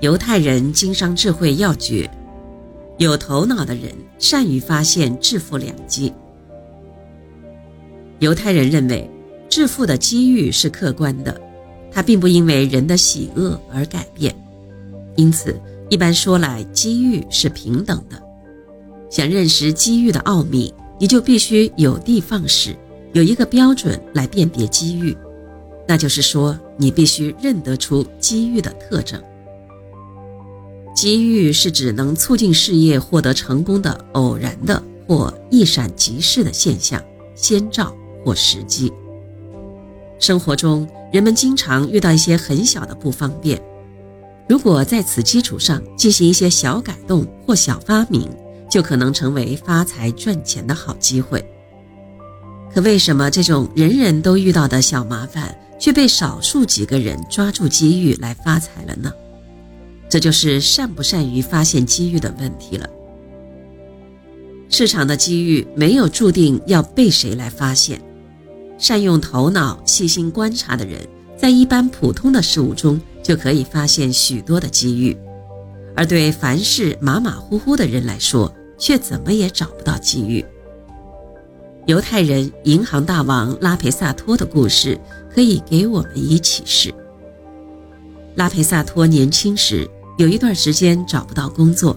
犹太人经商智慧要诀：有头脑的人善于发现致富良机。犹太人认为，致富的机遇是客观的，它并不因为人的喜恶而改变。因此，一般说来，机遇是平等的。想认识机遇的奥秘，你就必须有的放矢，有一个标准来辨别机遇，那就是说，你必须认得出机遇的特征。机遇是指能促进事业获得成功的偶然的或一闪即逝的现象、先兆。或时机。生活中，人们经常遇到一些很小的不方便，如果在此基础上进行一些小改动或小发明，就可能成为发财赚钱的好机会。可为什么这种人人都遇到的小麻烦，却被少数几个人抓住机遇来发财了呢？这就是善不善于发现机遇的问题了。市场的机遇没有注定要被谁来发现。善用头脑、细心观察的人，在一般普通的事物中就可以发现许多的机遇；而对凡事马马虎虎的人来说，却怎么也找不到机遇。犹太人银行大王拉培萨托的故事可以给我们以启示。拉培萨托年轻时有一段时间找不到工作，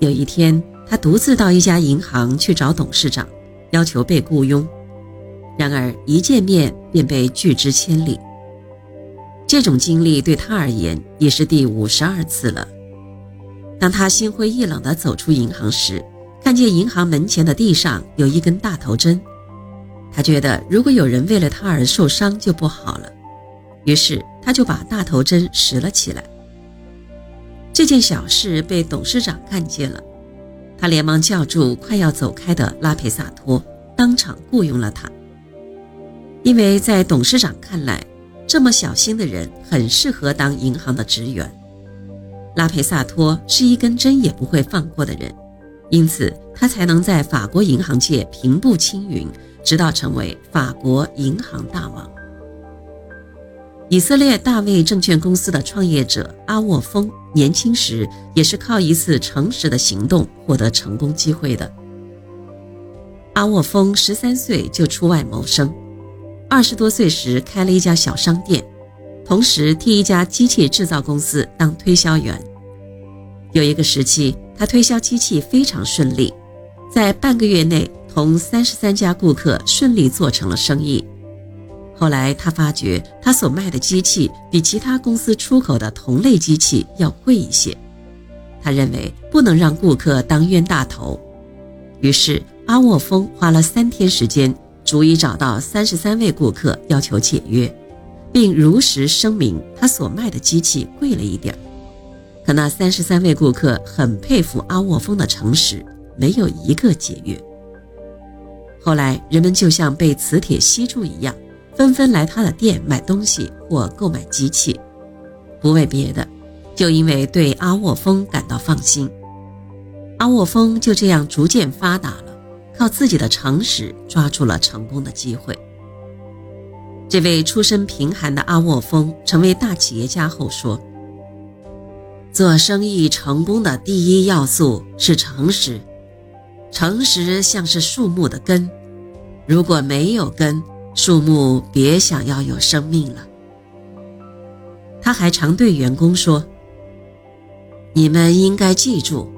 有一天他独自到一家银行去找董事长，要求被雇佣。然而一见面便被拒之千里。这种经历对他而言已是第五十二次了。当他心灰意冷地走出银行时，看见银行门前的地上有一根大头针，他觉得如果有人为了他而受伤就不好了，于是他就把大头针拾了起来。这件小事被董事长看见了，他连忙叫住快要走开的拉佩萨托，当场雇佣了他。因为在董事长看来，这么小心的人很适合当银行的职员。拉佩萨托是一根针也不会放过的人，因此他才能在法国银行界平步青云，直到成为法国银行大王。以色列大卫证券公司的创业者阿沃峰年轻时也是靠一次诚实的行动获得成功机会的。阿沃峰十三岁就出外谋生。二十多岁时开了一家小商店，同时替一家机器制造公司当推销员。有一个时期，他推销机器非常顺利，在半个月内同三十三家顾客顺利做成了生意。后来他发觉，他所卖的机器比其他公司出口的同类机器要贵一些。他认为不能让顾客当冤大头，于是阿沃峰花了三天时间。逐一找到三十三位顾客，要求解约，并如实声明他所卖的机器贵了一点可那三十三位顾客很佩服阿沃峰的诚实，没有一个解约。后来人们就像被磁铁吸住一样，纷纷来他的店买东西或购买机器，不为别的，就因为对阿沃峰感到放心。阿沃峰就这样逐渐发达了。靠自己的诚实抓住了成功的机会。这位出身贫寒的阿沃峰成为大企业家后说：“做生意成功的第一要素是诚实，诚实像是树木的根，如果没有根，树木别想要有生命了。”他还常对员工说：“你们应该记住，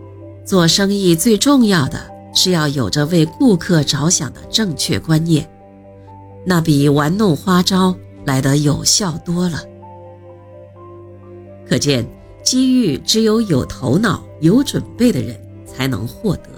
做生意最重要的。”是要有着为顾客着想的正确观念，那比玩弄花招来得有效多了。可见，机遇只有有头脑、有准备的人才能获得。